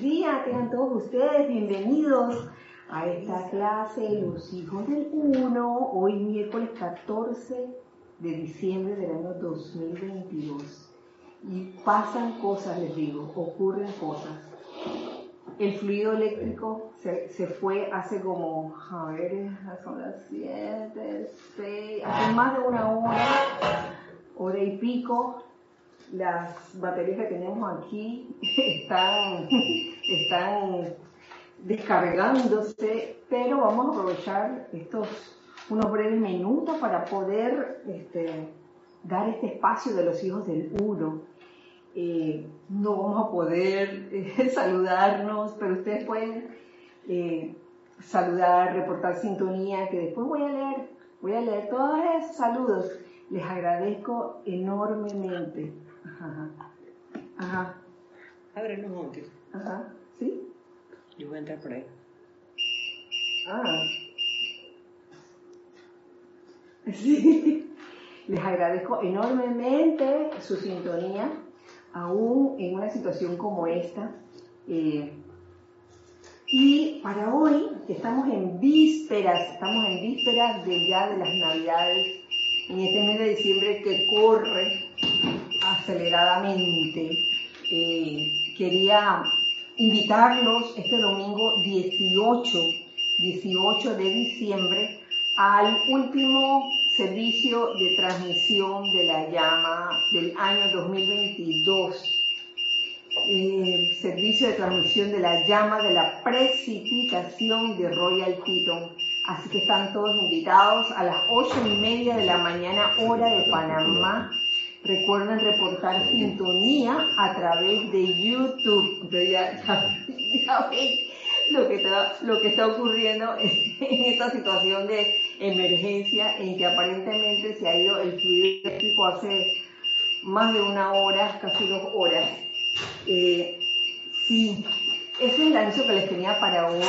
buenos días, tengan todos ustedes bienvenidos a esta clase Los hijos del uno, hoy miércoles 14 de diciembre del año 2022. Y pasan cosas, les digo, ocurren cosas. El fluido eléctrico se, se fue hace como, a ver, son las 7, 6, hace más de una hora, hora y pico, las baterías que tenemos aquí están, están descargándose, pero vamos a aprovechar estos unos breves minutos para poder este, dar este espacio de los hijos del uno. Eh, no vamos a poder eh, saludarnos, pero ustedes pueden eh, saludar, reportar sintonía, que después voy a leer, voy a leer todos esos saludos. Les agradezco enormemente. Ajá. Ajá. Ábrelo un momentito. Ajá. ¿Sí? Yo voy a entrar por ahí. Ah. Sí. Les agradezco enormemente su sintonía, aún en una situación como esta. Eh, y para hoy, que estamos en vísperas, estamos en vísperas de ya de las Navidades, en este mes de diciembre que corre aceleradamente, eh, quería invitarlos este domingo 18, 18 de diciembre al último servicio de transmisión de la llama del año 2022. El servicio de transmisión de la llama de la precipitación de Royal Teton. Así que están todos invitados a las ocho y media de la mañana, hora de Panamá. Recuerden reportar sintonía a través de YouTube. Entonces ya, ya, ven lo que, está, lo que está ocurriendo en esta situación de emergencia en que aparentemente se ha ido el fluido eléctrico hace más de una hora, casi dos horas. Eh, sí, ese es el anuncio que les tenía para hoy,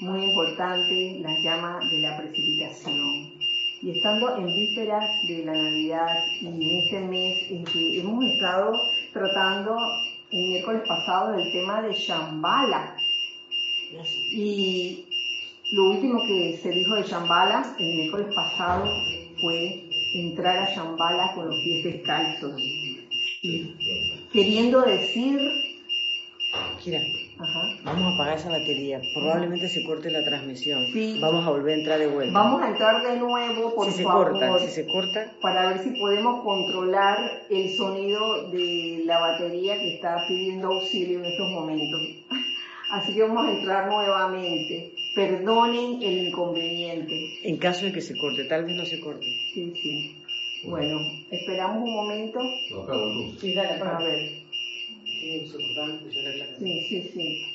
muy importante, la llama de la precipitación. Y estando en vísperas de la Navidad y en este mes en que hemos estado tratando el miércoles pasado del tema de Shambhala. Y lo último que se dijo de Shambhala el miércoles pasado fue entrar a Shambhala con los pies descalzos. Y queriendo decir... Ajá. Vamos a apagar esa batería. Probablemente se corte la transmisión. Sí. Vamos a volver a entrar de vuelta. Vamos a entrar de nuevo, por si se corta, si se corta, para ver si podemos controlar el sonido de la batería que está pidiendo auxilio en estos momentos. Así que vamos a entrar nuevamente. Perdonen el inconveniente. en caso de que se corte, tal vez no se corte. Sí, sí. Bueno, esperamos un momento. Lo apago tú. Sí, dale, A ver. Sí, Sí, sí,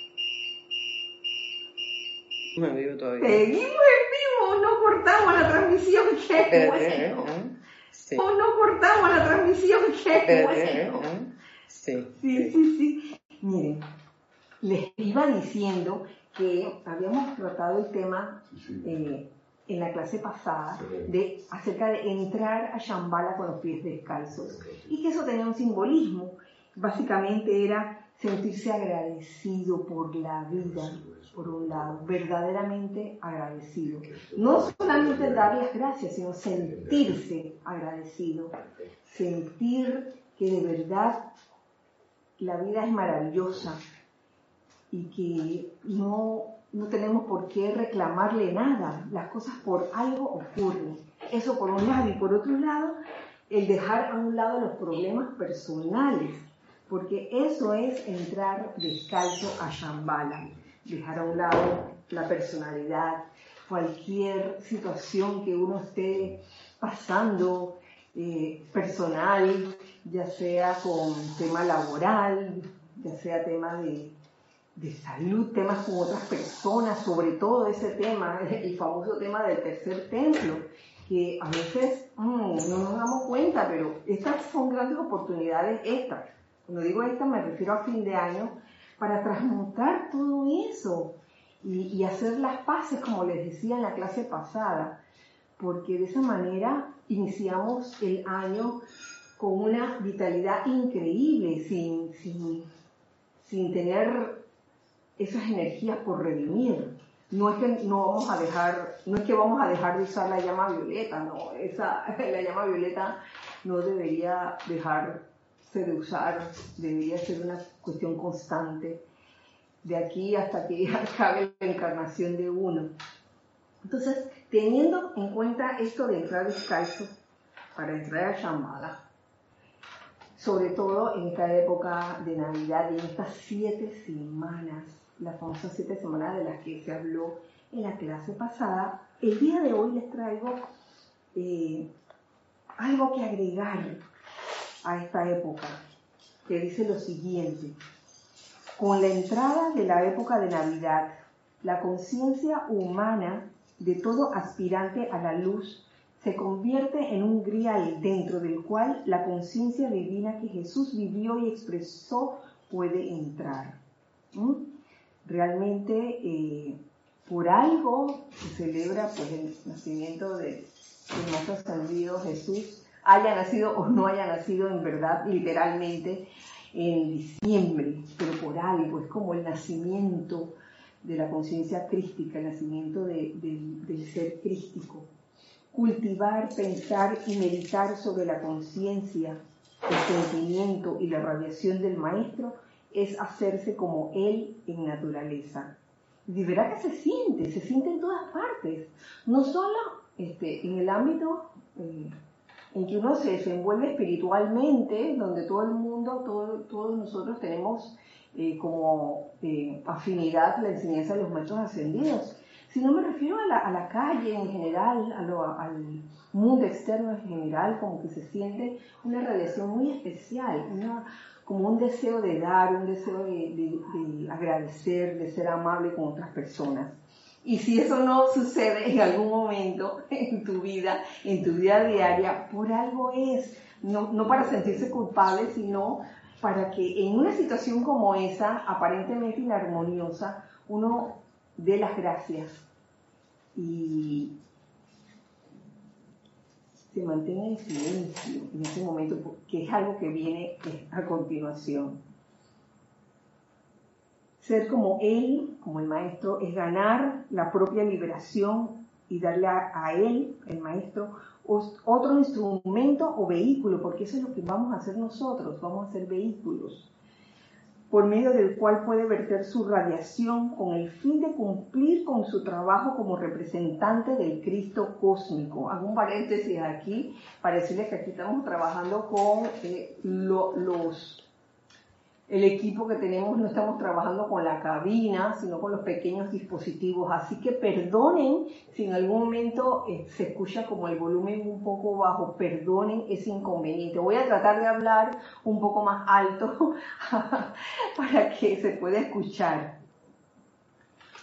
vivo todavía. Seguimos en vivo, no cortamos la transmisión, qué Espérate, ¿eh? bueno. ¿eh? Sí. Oh, no cortamos la transmisión, qué Espérate, ¿eh? bueno. ¿eh? Sí. Sí, sí, sí. Miren, les iba diciendo que habíamos tratado el tema eh, en la clase pasada de acerca de entrar a Shambhala con los pies descalzos y que eso tenía un simbolismo. Básicamente era sentirse agradecido por la vida, por un lado, verdaderamente agradecido. No solamente dar las gracias, sino sentirse agradecido, sentir que de verdad la vida es maravillosa y que no, no tenemos por qué reclamarle nada. Las cosas por algo ocurren. Eso por un lado. Y por otro lado, el dejar a un lado los problemas personales. Porque eso es entrar descalzo a Shambhala. Dejar a un lado la personalidad, cualquier situación que uno esté pasando, eh, personal, ya sea con tema laboral, ya sea tema de, de salud, temas con otras personas, sobre todo ese tema, el famoso tema del tercer templo, que a veces mm, no nos damos cuenta, pero estas son grandes oportunidades, estas. Cuando digo estas me refiero a fin de año, para transmutar todo eso y, hacer las paces, como les decía en la clase pasada, porque de esa manera iniciamos el año con una vitalidad increíble, sin, sin, sin tener esas energías por redimir. No es que no vamos a dejar, no es que vamos a dejar de usar la llama violeta, no, esa, la llama violeta no debería dejarse de usar, debería ser una cuestión constante de aquí hasta que acabe la encarnación de uno. Entonces, teniendo en cuenta esto de entrar descalzo para entrar a Shambhala, sobre todo en esta época de Navidad y en estas siete semanas, las famosas siete semanas de las que se habló en la clase pasada, el día de hoy les traigo eh, algo que agregar a esta época, que dice lo siguiente. Con la entrada de la época de Navidad, la conciencia humana de todo aspirante a la luz se convierte en un grial dentro del cual la conciencia divina que Jesús vivió y expresó puede entrar. ¿Mm? Realmente, eh, por algo se celebra pues, el nacimiento de nuestro ascendido Jesús, haya nacido o no haya nacido en verdad, literalmente, en diciembre, pero por algo, es como el nacimiento de la conciencia crística, el nacimiento del ser crístico cultivar, pensar y meditar sobre la conciencia, el sentimiento y la radiación del maestro es hacerse como él en naturaleza. Y verá que se siente, se siente en todas partes, no solo este, en el ámbito eh, en que uno se desenvuelve espiritualmente, donde todo el mundo, todos nosotros tenemos eh, como eh, afinidad la enseñanza de los maestros ascendidos, sino me refiero a la, a la calle en general, al mundo externo en general, como que se siente una radiación muy especial, como un deseo de dar, un deseo de, de, agradecer, de ser amable con otras personas. Y si eso no sucede en algún momento en tu vida, en tu vida diaria, por algo es, no, no para sentirse culpable, sino para que en una situación como esa, aparentemente inarmoniosa, uno dé las gracias y se mantenga en silencio en ese momento, que es algo que viene a continuación. Ser como Él, como el Maestro, es ganar la propia liberación y darle a, Él, el Maestro, otro instrumento o vehículo, porque eso es lo que vamos a hacer nosotros, vamos a ser vehículos por medio del cual puede verter su radiación con el fin de cumplir con su trabajo como representante del Cristo cósmico. Hago un paréntesis aquí para decirles que aquí estamos trabajando con eh, los el equipo que tenemos no estamos trabajando con la cabina, sino con los pequeños dispositivos. Así que perdonen si en algún momento eh, se escucha como el volumen un poco bajo, perdonen ese inconveniente. Voy a tratar de hablar un poco más alto para que se pueda escuchar.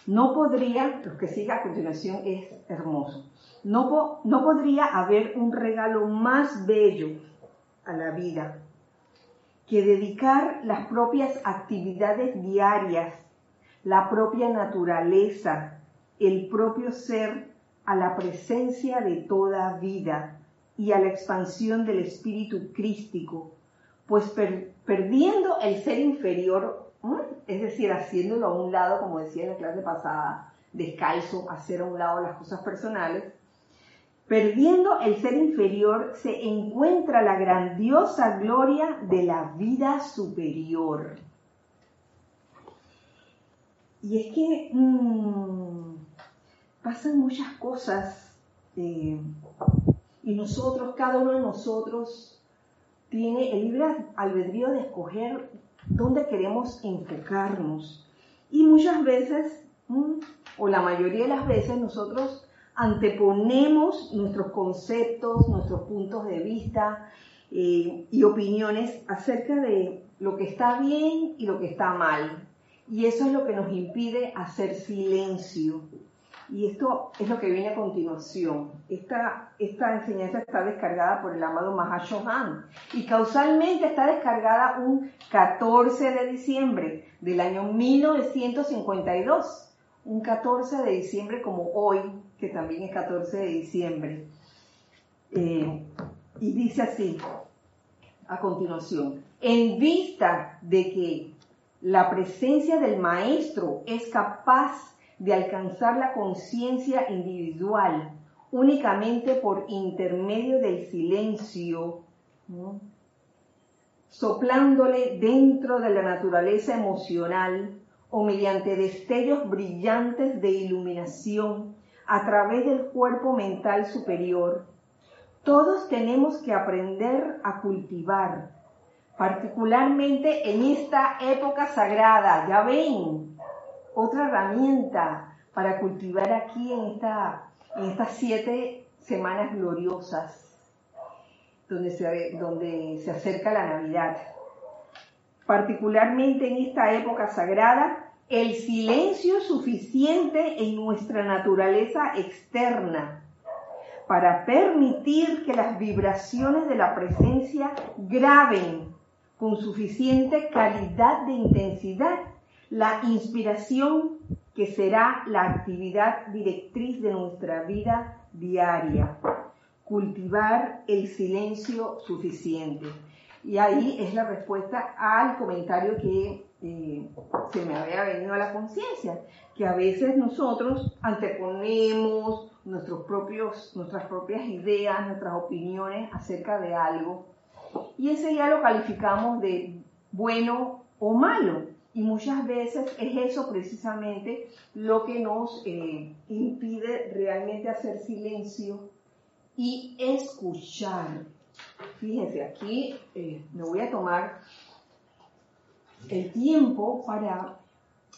No podría, lo que sigue a continuación es hermoso, no, no podría haber un regalo más bello a la vida que dedicar las propias actividades diarias, la propia naturaleza, el propio ser a la presencia de toda vida y a la expansión del espíritu crístico, pues perdiendo el ser inferior, es decir, haciéndolo a un lado, como decía en la clase pasada, descalzo, hacer a un lado las cosas personales, Perdiendo el ser inferior se encuentra la grandiosa gloria de la vida superior. Y es que mm, pasan muchas cosas eh, y nosotros, cada uno de nosotros, tiene el libre albedrío de escoger dónde queremos enfocarnos. Y muchas veces, mm, o la mayoría de las veces, nosotros anteponemos nuestros conceptos, nuestros puntos de vista eh, y opiniones acerca de lo que está bien y lo que está mal. Y eso es lo que nos impide hacer silencio. Y esto es lo que viene a continuación. Esta, esta enseñanza está descargada por el amado Mahashohan y causalmente está descargada un 14 de diciembre del año 1952. Un 14 de diciembre como hoy, que también es 14 de diciembre. Eh, y dice así, a continuación, en vista de que La presencia del maestro es capaz de alcanzar la conciencia individual únicamente por intermedio del silencio, soplándole dentro de la naturaleza emocional o mediante destellos brillantes de iluminación a través del cuerpo mental superior. Todos tenemos que aprender a cultivar, particularmente en esta época sagrada. Ya ven, otra herramienta para cultivar aquí en, esta, en estas siete semanas gloriosas, donde se, donde se acerca la Navidad. Particularmente en esta época sagrada, el silencio suficiente en nuestra naturaleza externa para permitir que las vibraciones de la presencia graben con suficiente calidad de intensidad la inspiración que será la actividad directriz de nuestra vida diaria. Cultivar el silencio suficiente. Y ahí es la respuesta al comentario que se me había venido a la conciencia, que a veces nosotros anteponemos nuestros propios, nuestras propias ideas, nuestras opiniones acerca de algo, y ese ya lo calificamos de bueno o malo. Y muchas veces es eso precisamente lo que nos eh, impide realmente hacer silencio y escuchar. Fíjense, aquí eh, me voy a tomar el tiempo para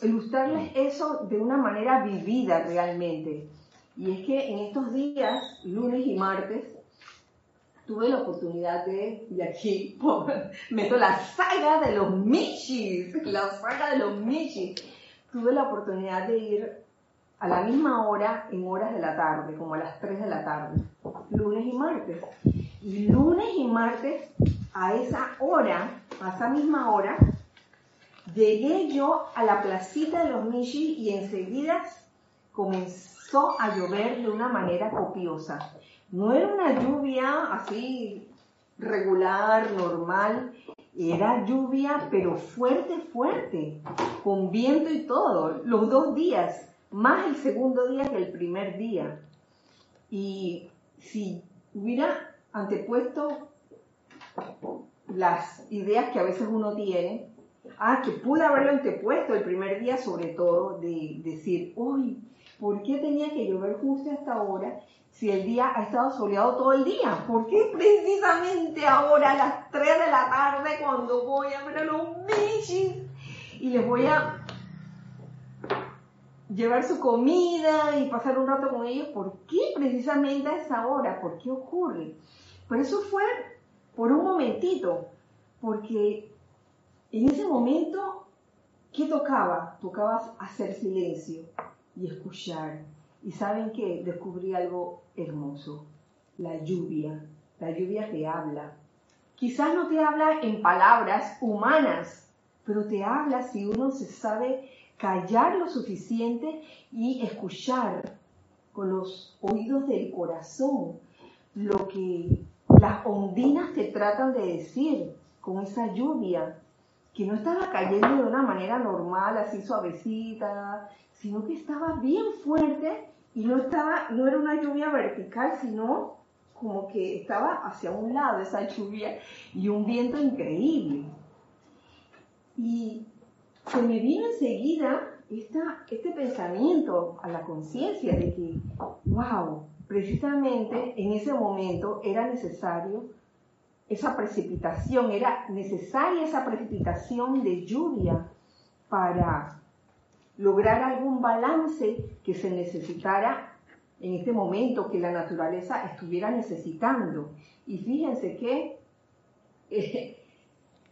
ilustrarles eso de una manera vivida realmente. Y es que en estos días, lunes y martes, tuve la oportunidad de, y aquí meto la saga de los Michis, la saga de los Michis. Tuve la oportunidad de ir a la misma hora, en horas de la tarde, como a las 3 de la tarde, lunes y martes. Y lunes y martes, a esa hora, a esa misma hora, Llegué yo a la placita de los Michis y enseguida comenzó a llover de una manera copiosa. No era una lluvia así regular, normal, era lluvia pero fuerte, fuerte, con viento y todo, los dos días, más el segundo día que el primer día. Y si hubiera antepuesto las ideas que a veces uno tiene, Ah, que pude haberlo antepuesto el primer día, sobre todo, de decir, uy, ¿por qué tenía que llover justo a esta hora si el día ha estado soleado todo el día? ¿Por qué precisamente ahora a las 3 de la tarde cuando voy a ver a los michis y les voy a llevar su comida y pasar un rato con ellos? ¿Por qué precisamente a esa hora? ¿Por qué ocurre? Pero eso fue por un momentito, porque en ese momento, ¿qué tocaba? Tocaba hacer silencio y escuchar. Y saben qué? Descubrí algo hermoso. La lluvia. La lluvia te habla. Quizás no te habla en palabras humanas, pero te habla si uno se sabe callar lo suficiente y escuchar con los oídos del corazón lo que las ondinas te tratan de decir con esa lluvia que no estaba cayendo de una manera normal, así suavecita, sino que estaba bien fuerte y no estaba, no era una lluvia vertical, sino como que estaba hacia un lado esa lluvia y un viento increíble. Y se me vino enseguida esta, este pensamiento a la conciencia de que, wow, precisamente en ese momento era necesario esa precipitación, era necesaria esa precipitación de lluvia para lograr algún balance que se necesitara en este momento, que la naturaleza estuviera necesitando. Y fíjense que eh,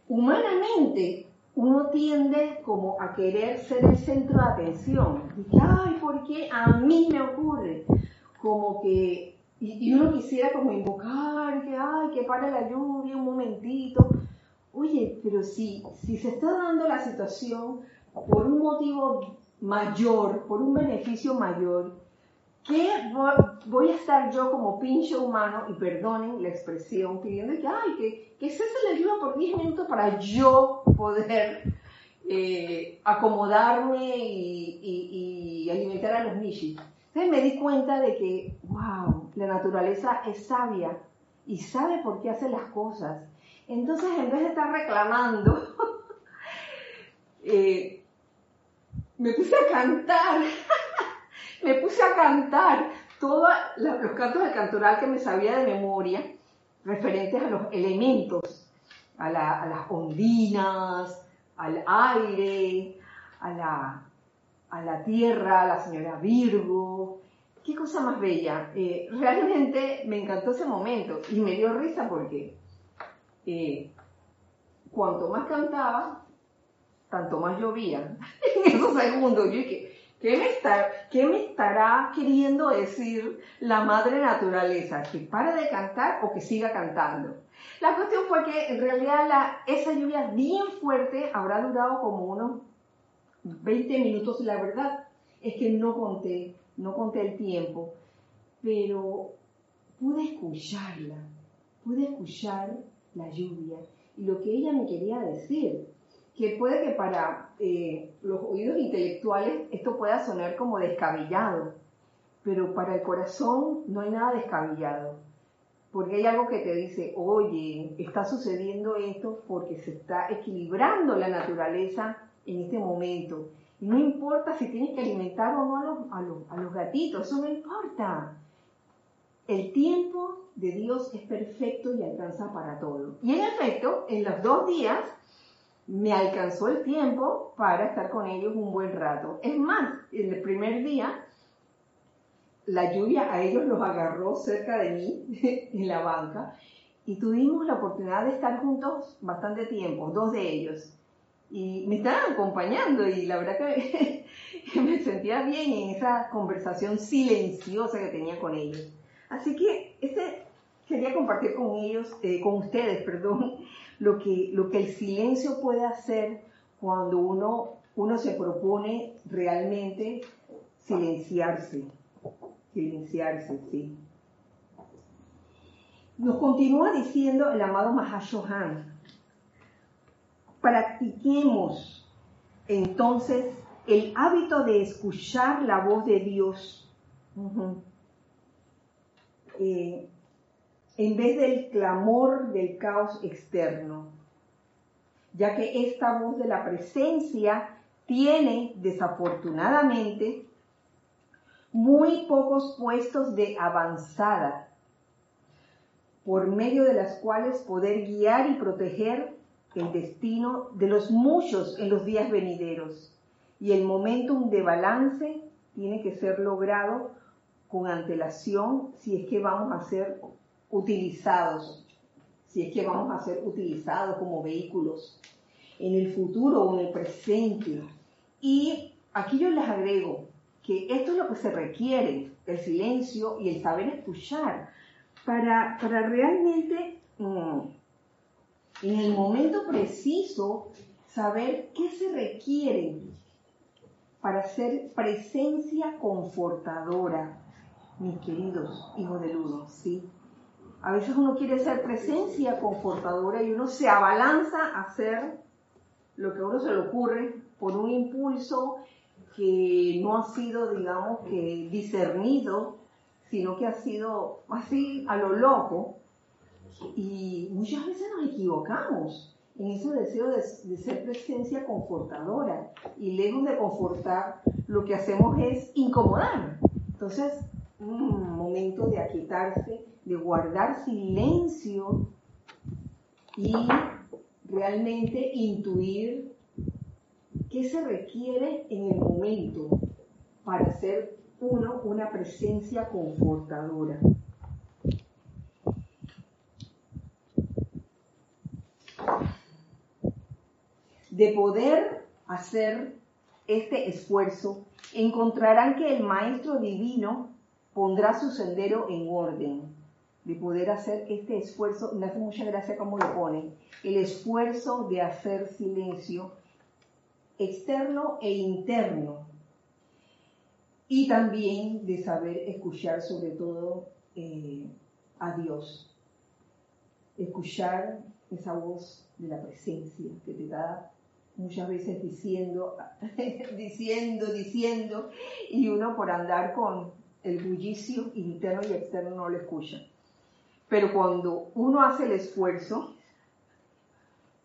humanamente uno tiende como a querer ser el centro de atención. Y ay, ¿por qué a mí me ocurre? Como que y, uno quisiera como invocar, que, ay, que pare la lluvia un momentito. Oye, pero si, si se está dando la situación por un motivo mayor, por un beneficio mayor, ¿qué voy a estar yo como pinche humano, y perdonen la expresión, pidiendo que, ay, que, que cese la lluvia por 10 minutos para yo poder eh, acomodarme y, alimentar a los nichis. Entonces me di cuenta de que, wow, la naturaleza es sabia y sabe por qué hace las cosas. Entonces, en vez de estar reclamando, eh, me puse a cantar, me puse a cantar todos los cantos del cantoral que me sabía de memoria, referentes a los elementos, a, las ondinas, al aire, a la, a la tierra, a la señora Virgo. Qué cosa más bella. Eh, realmente me encantó ese momento y me dio risa porque eh, cuanto más cantaba, tanto más llovía. en esos segundos, yo dije, ¿qué me, está, ¿qué me estará queriendo decir la madre naturaleza? ¿Que pare de cantar o que siga cantando? La cuestión fue que en realidad esa lluvia bien fuerte habrá durado como unos 20 minutos, la verdad es que no conté, no conté el tiempo, pero pude escucharla, pude escuchar la lluvia y lo que ella me quería decir, que puede que para eh, los oídos intelectuales esto pueda sonar como descabellado, pero para el corazón no hay nada descabellado, porque hay algo que te dice, oye, está sucediendo esto porque se está equilibrando la naturaleza en este momento. No importa si tienes que alimentar o no a los gatitos, eso no importa. El tiempo de Dios es perfecto y alcanza para todo. Y en efecto, en los dos días me alcanzó el tiempo para estar con ellos un buen rato. Es más, en el primer día, la lluvia a ellos los agarró cerca de mí, en la banca, y tuvimos la oportunidad de estar juntos bastante tiempo, dos de ellos. Y me estaban acompañando y la verdad que me sentía bien en esa conversación silenciosa que tenía con ellos. Así que este, quería compartir con ellos, eh, con ustedes, perdón, lo que, lo que el silencio puede hacer cuando uno, uno se propone realmente silenciarse. Silenciarse, sí. Nos continúa diciendo el amado Mahashohan, practiquemos entonces el hábito de escuchar la voz de Dios. Eh, en vez del clamor del caos externo, ya que esta voz de la presencia tiene desafortunadamente muy pocos puestos de avanzada, por medio de las cuales poder guiar y proteger el destino de los muchos en los días venideros. Y el momentum de balance tiene que ser logrado con antelación si es que vamos a ser utilizados, si es que vamos a ser utilizados como vehículos en el futuro o en el presente. Y aquí yo les agrego que esto es lo que se requiere, el silencio y el saber escuchar, para, para realmente mm, en el momento preciso saber qué se requiere para ser presencia confortadora, mis queridos hijos del uno, ¿sí? A veces uno quiere ser presencia confortadora y uno se abalanza a hacer lo que a uno se le ocurre por un impulso que no ha sido, digamos, que discernido, sino que ha sido así a lo loco. Y muchas veces nos equivocamos en ese deseo de, ser presencia confortadora. Y lejos de confortar, lo que hacemos es incomodar. Entonces, un momento de aquietarse, de guardar silencio y realmente intuir qué se requiere en el momento para ser uno una presencia confortadora. De poder hacer este esfuerzo, encontrarán que el Maestro Divino pondrá su sendero en orden, de poder hacer este esfuerzo, me hace mucha gracia como lo ponen, el esfuerzo de hacer silencio externo e interno, y también de saber escuchar sobre todo eh, a Dios, escuchar esa voz de la presencia que te da muchas veces diciendo, diciendo, diciendo, y uno por andar con el bullicio interno y externo no lo escucha. Pero cuando uno hace el esfuerzo,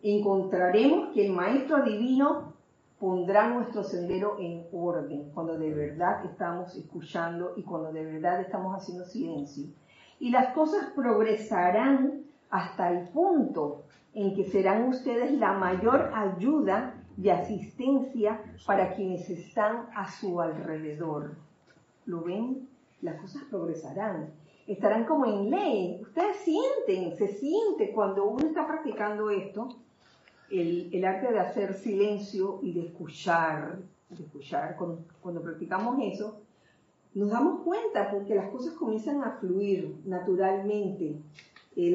encontraremos que el Maestro Divino pondrá nuestro sendero en orden, cuando de verdad estamos escuchando y cuando de verdad estamos haciendo silencio. Y las cosas progresarán hasta el punto en que serán ustedes la mayor ayuda y asistencia para quienes están a su alrededor. ¿Lo ven? Las cosas progresarán. Estarán como en ley. Ustedes sienten, se siente cuando uno está practicando esto, el, arte de hacer silencio y de escuchar, de escuchar. Cuando, practicamos eso, nos damos cuenta porque las cosas comienzan a fluir naturalmente. Eh,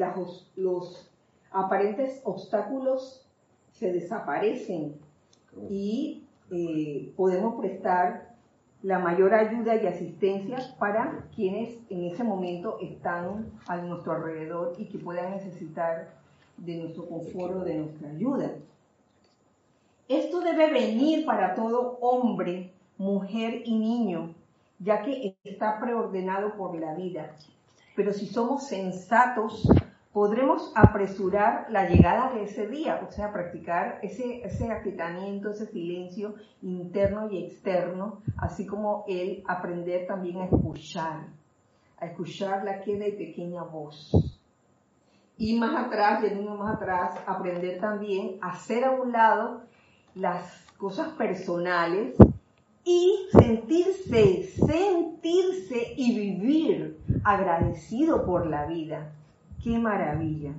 los aparentes obstáculos se desaparecen y eh, podemos prestar la mayor ayuda y asistencia para quienes en ese momento están a nuestro alrededor y que puedan necesitar de nuestro confort de nuestra ayuda. Esto debe venir para todo hombre, mujer y niño, ya que está preordenado por la vida. Pero si somos sensatos, podremos apresurar la llegada de ese día, o sea, practicar ese, ese aquietamiento, ese silencio interno y externo, así como el aprender también a escuchar, a escuchar la queda y pequeña voz. Y más atrás, yendo más atrás, aprender también a hacer a un lado las cosas personales y sentirse, sentirse y vivir agradecido por la vida ¡Qué maravilla!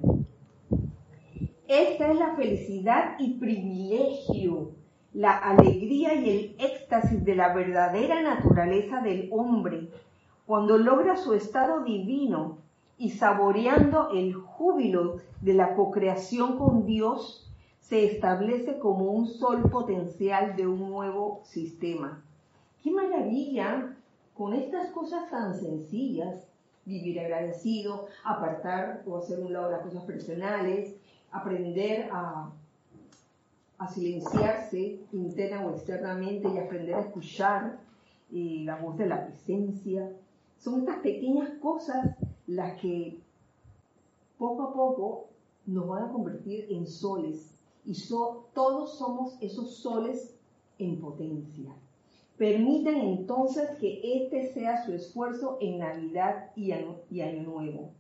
Esta es la felicidad y privilegio, la alegría y el éxtasis de la verdadera naturaleza del hombre cuando logra su estado divino y saboreando el júbilo de la cocreación con Dios, se establece como un sol potencial de un nuevo sistema. ¡Qué maravilla! Con estas cosas tan sencillas vivir agradecido, apartar o hacer un lado las cosas personales, aprender a, a silenciarse interna o externamente y aprender a escuchar eh, la voz de la presencia. Son estas pequeñas cosas las que poco a poco nos van a convertir en soles y todos somos esos soles en potencia. Permiten entonces que este sea su esfuerzo en Navidad y Año, Nuevo.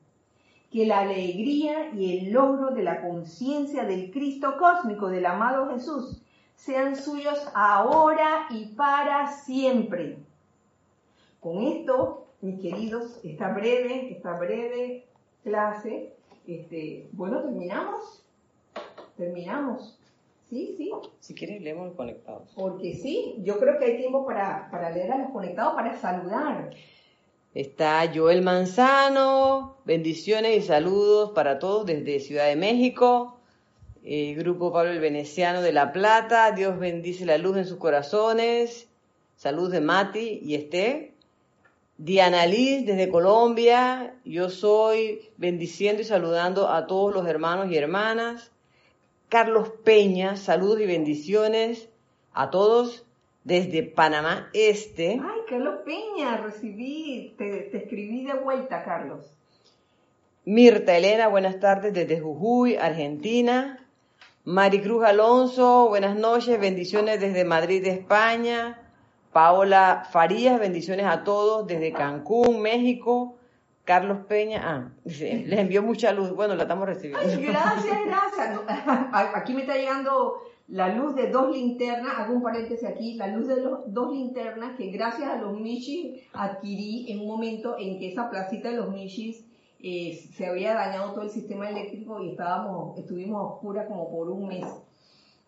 Que la alegría y el logro de la conciencia del Cristo cósmico, del amado Jesús, sean suyos ahora y para siempre. Con esto, mis queridos, esta breve, esta breve clase, este, bueno, terminamos. Terminamos. Sí, sí. Si quieres, leemos los conectados. Porque sí, yo creo que hay tiempo para, leer a los conectados, para saludar. Está Joel Manzano, bendiciones y saludos para todos desde Ciudad de México. El grupo Pablo el Veneciano de La Plata, Dios bendice la luz en sus corazones. Salud de Mati y Esté. Diana Liz desde Colombia, yo soy bendiciendo y saludando a todos los hermanos y hermanas. Carlos Peña, saludos y bendiciones a todos desde Panamá Este. Ay, Carlos Peña, recibí, te, escribí de vuelta, Carlos. Mirta Elena, buenas tardes desde Jujuy, Argentina. Maricruz Alonso, buenas noches, bendiciones desde Madrid, España. Paola Farías, bendiciones a todos desde Cancún, México. Carlos Peña, ah, les envió mucha luz. Bueno, la estamos recibiendo. gracias, gracias. Aquí me está llegando la luz de dos linternas, hago un paréntesis aquí, la luz de los, dos linternas que gracias a los Michis adquirí en un momento en que esa placita de los Michis eh, se había dañado todo el sistema eléctrico y estábamos, estuvimos oscuras como por un mes.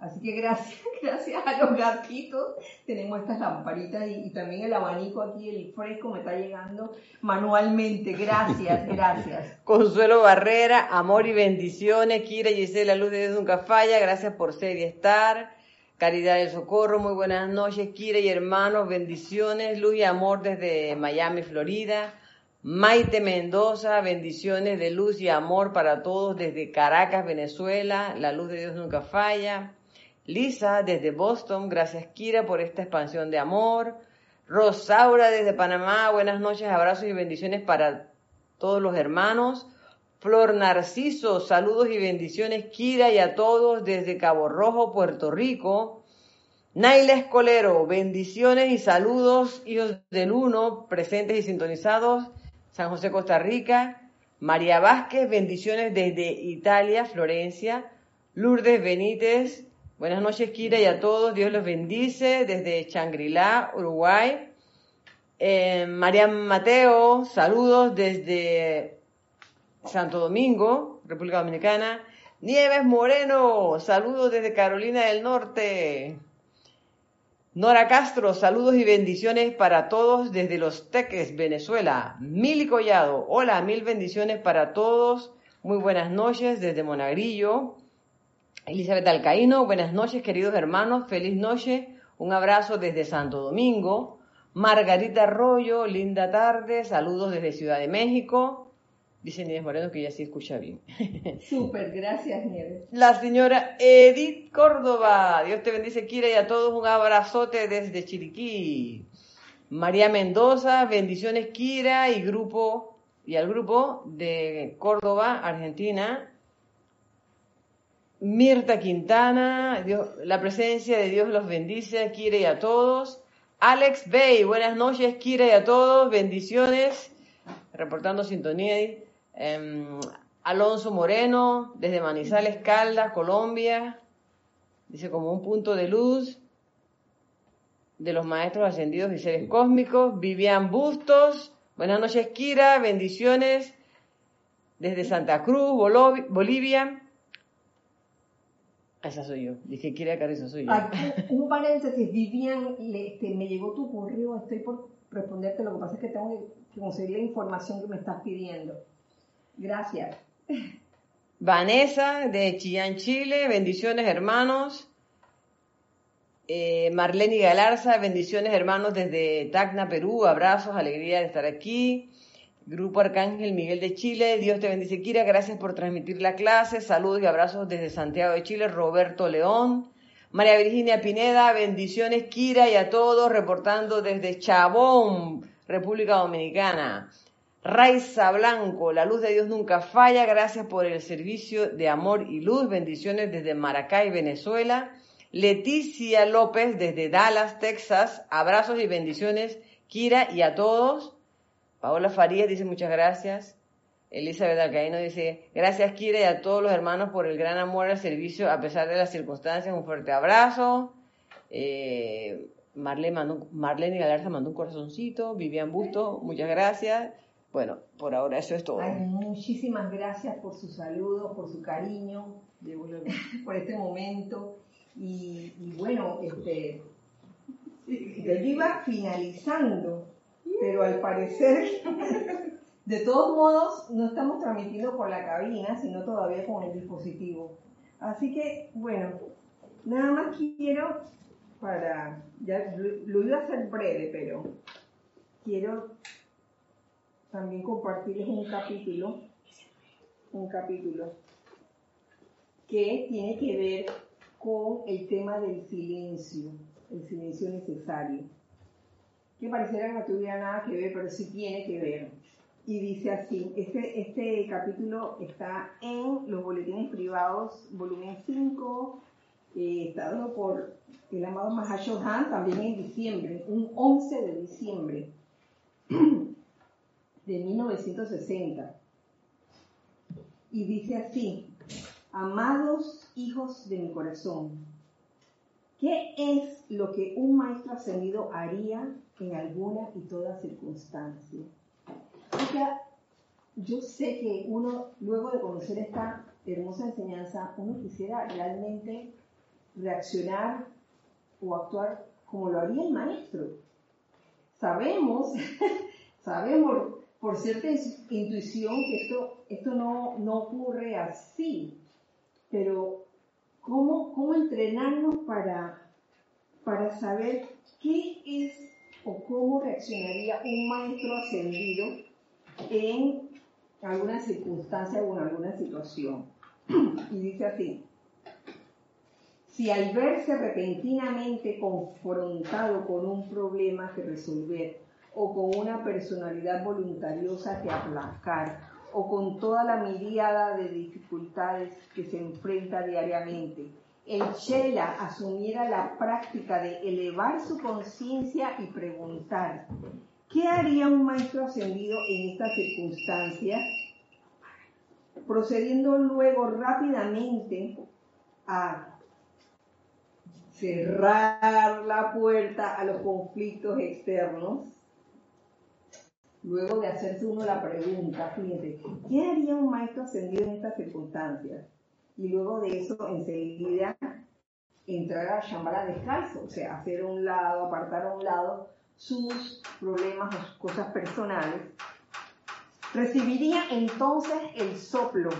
Así que gracias, gracias a los gatitos tenemos estas lamparitas y, también el abanico aquí, el fresco me está llegando manualmente. Gracias, gracias. Consuelo Barrera, amor y bendiciones. Kira Gisela Luz de Dios nunca falla. Gracias por ser y estar. Caridad del Socorro, muy buenas noches. Kira y hermanos, bendiciones. Luz y amor desde Miami, Florida. Maite Mendoza, bendiciones de luz y amor para todos desde Caracas, Venezuela. La luz de Dios nunca falla. Lisa desde Boston, gracias Kira por esta expansión de amor. Rosaura desde Panamá, buenas noches, abrazos y bendiciones para todos los hermanos. Flor Narciso, saludos y bendiciones Kira y a todos desde Cabo Rojo, Puerto Rico. Naila Escolero, bendiciones y saludos, hijos del uno, presentes y sintonizados, San José, Costa Rica. María Vázquez, bendiciones desde Italia, Florencia. Lourdes Benítez, buenas noches Kira y a todos, Dios los bendice desde Changrila, Uruguay. Eh, María Mateo, saludos desde Santo Domingo, República Dominicana. Nieves Moreno, saludos desde Carolina del Norte. Nora Castro, saludos y bendiciones para todos desde Los Teques, Venezuela. Mili Collado, hola, mil bendiciones para todos. Muy buenas noches desde Monagrillo. Elizabeth Alcaíno, buenas noches queridos hermanos, feliz noche. Un abrazo desde Santo Domingo. Margarita Arroyo, linda tarde, saludos desde Ciudad de México. Dice Nieves Moreno que ya sí escucha bien. Súper, gracias Nieves. La señora Edith Córdoba, Dios te bendice, Kira, y a todos un abrazote desde Chiriquí. María Mendoza, bendiciones, Kira, y grupo, y al grupo de Córdoba, Argentina. Mirta Quintana, Dios, la presencia de Dios los bendice, Kira y a todos. Alex Bay, buenas noches, Kira y a todos, bendiciones. Reportando sintonía. Em, Alonso Moreno, desde Manizales, Caldas, Colombia, dice como un punto de luz de los maestros ascendidos y seres cósmicos. Vivian Bustos, buenas noches Kira, bendiciones desde Santa Cruz, Bolivia. Esa soy yo. Dije, Kira Carrizo, soy yo. un paréntesis, Vivian, este, me llegó tu correo, estoy por responderte, lo que pasa es que tengo que conseguir la información que me estás pidiendo. Gracias. Vanessa de Chillán, Chile, bendiciones hermanos. Eh, Marlene Galarza, bendiciones hermanos desde Tacna, Perú, abrazos, alegría de estar aquí. Grupo Arcángel Miguel de Chile, Dios te bendice Kira, gracias por transmitir la clase, saludos y abrazos desde Santiago de Chile, Roberto León. María Virginia Pineda, bendiciones Kira y a todos, reportando desde Chabón, República Dominicana. Raiza Blanco, la luz de Dios nunca falla, gracias por el servicio de amor y luz, bendiciones desde Maracay, Venezuela. Leticia López desde Dallas, Texas, abrazos y bendiciones, Kira y a todos. Paola Farías dice muchas gracias. Elizabeth Alcaíno dice, gracias Kira y a todos los hermanos por el gran amor al servicio a pesar de las circunstancias, un fuerte abrazo. Eh, Marlene, mandó, Galarza mandó un corazoncito, Vivian Busto, muchas gracias. Bueno, por ahora eso es todo. muchísimas gracias por su saludo, por su cariño, por este momento. Y, bueno, este, yo iba finalizando, pero al parecer, de todos modos, no estamos transmitiendo por la cabina, sino todavía con el dispositivo. Así que, bueno, nada más quiero para, ya lo iba a hacer breve, pero quiero también compartirles un capítulo, un capítulo que tiene que ver con el tema del silencio, el silencio necesario, que pareciera que no tuviera nada que ver, pero sí tiene que ver. Y dice así, este, este capítulo está en los boletines privados, volumen 5, eh, está dado por el amado Mahashohan, también en diciembre, un 11 de diciembre. de 1960. Y dice así, amados hijos de mi corazón, ¿qué es lo que un maestro ascendido haría en alguna y toda circunstancia? O sea, yo sé que uno, luego de conocer esta hermosa enseñanza, uno quisiera realmente reaccionar o actuar como lo haría el maestro. Sabemos, sabemos por cierta intuición que esto, esto no, no ocurre así, pero ¿cómo, cómo entrenarnos para, para saber qué es o cómo reaccionaría un maestro ascendido en alguna circunstancia o en alguna situación? Y dice así, si al verse repentinamente confrontado con un problema que resolver, o con una personalidad voluntariosa que aplacar, o con toda la miríada de dificultades que se enfrenta diariamente, el Chela asumiera la práctica de elevar su conciencia y preguntar, ¿qué haría un maestro ascendido en estas circunstancias? Procediendo luego rápidamente a cerrar la puerta a los conflictos externos, luego de hacerse uno la pregunta, fíjate, ¿qué haría un maestro ascendido en estas circunstancias? Y luego de eso, enseguida, entrar a Shambhala descalzo, o sea, hacer un lado, apartar a un lado sus problemas o sus cosas personales. Recibiría entonces el soplo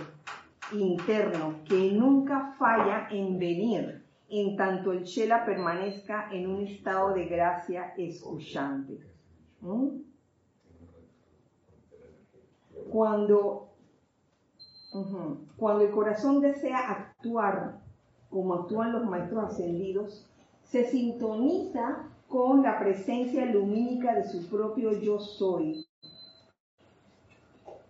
interno que nunca falla en venir en tanto el Shela permanezca en un estado de gracia escuchante. ¿Mm? Cuando, cuando el corazón desea actuar como actúan los maestros ascendidos, se sintoniza con la presencia lumínica de su propio yo soy.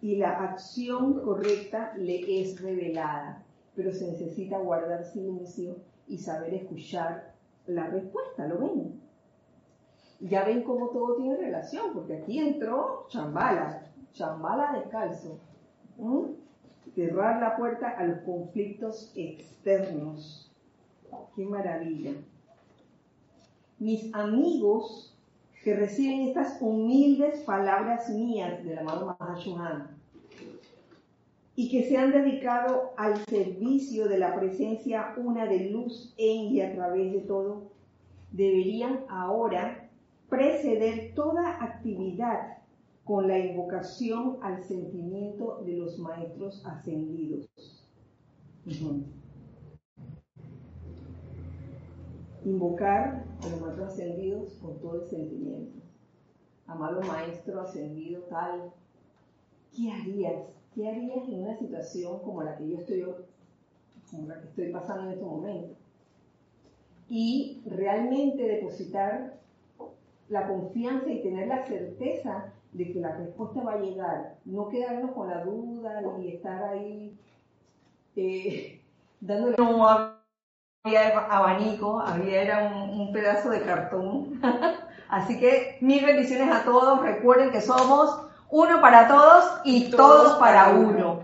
Y la acción correcta le es revelada, pero se necesita guardar silencio y saber escuchar la respuesta, ¿lo ven? Ya ven cómo todo tiene relación, porque aquí entró chambala, chambala descalzo. Cerrar la puerta a los conflictos externos. ¡Qué maravilla! Mis amigos que reciben estas humildes palabras mías del amado Mahashohan, y que se han dedicado al servicio de la presencia una de luz en y a través de todo, deberían ahora preceder toda actividad con la invocación al sentimiento de los maestros ascendidos. Invocar a los maestros ascendidos con todo el sentimiento. Amado maestro ascendido tal, ¿qué harías ¿Qué harías en una situación como la que yo estoy, como la que estoy pasando en este momento? Y realmente depositar la confianza y tener la certeza de que la respuesta va a llegar. No quedarnos con la duda ni estar ahí eh, dándole no había abanico, había era un, un pedazo de cartón. Así que mil bendiciones a todos. Recuerden que somos uno para todos y todos, para uno.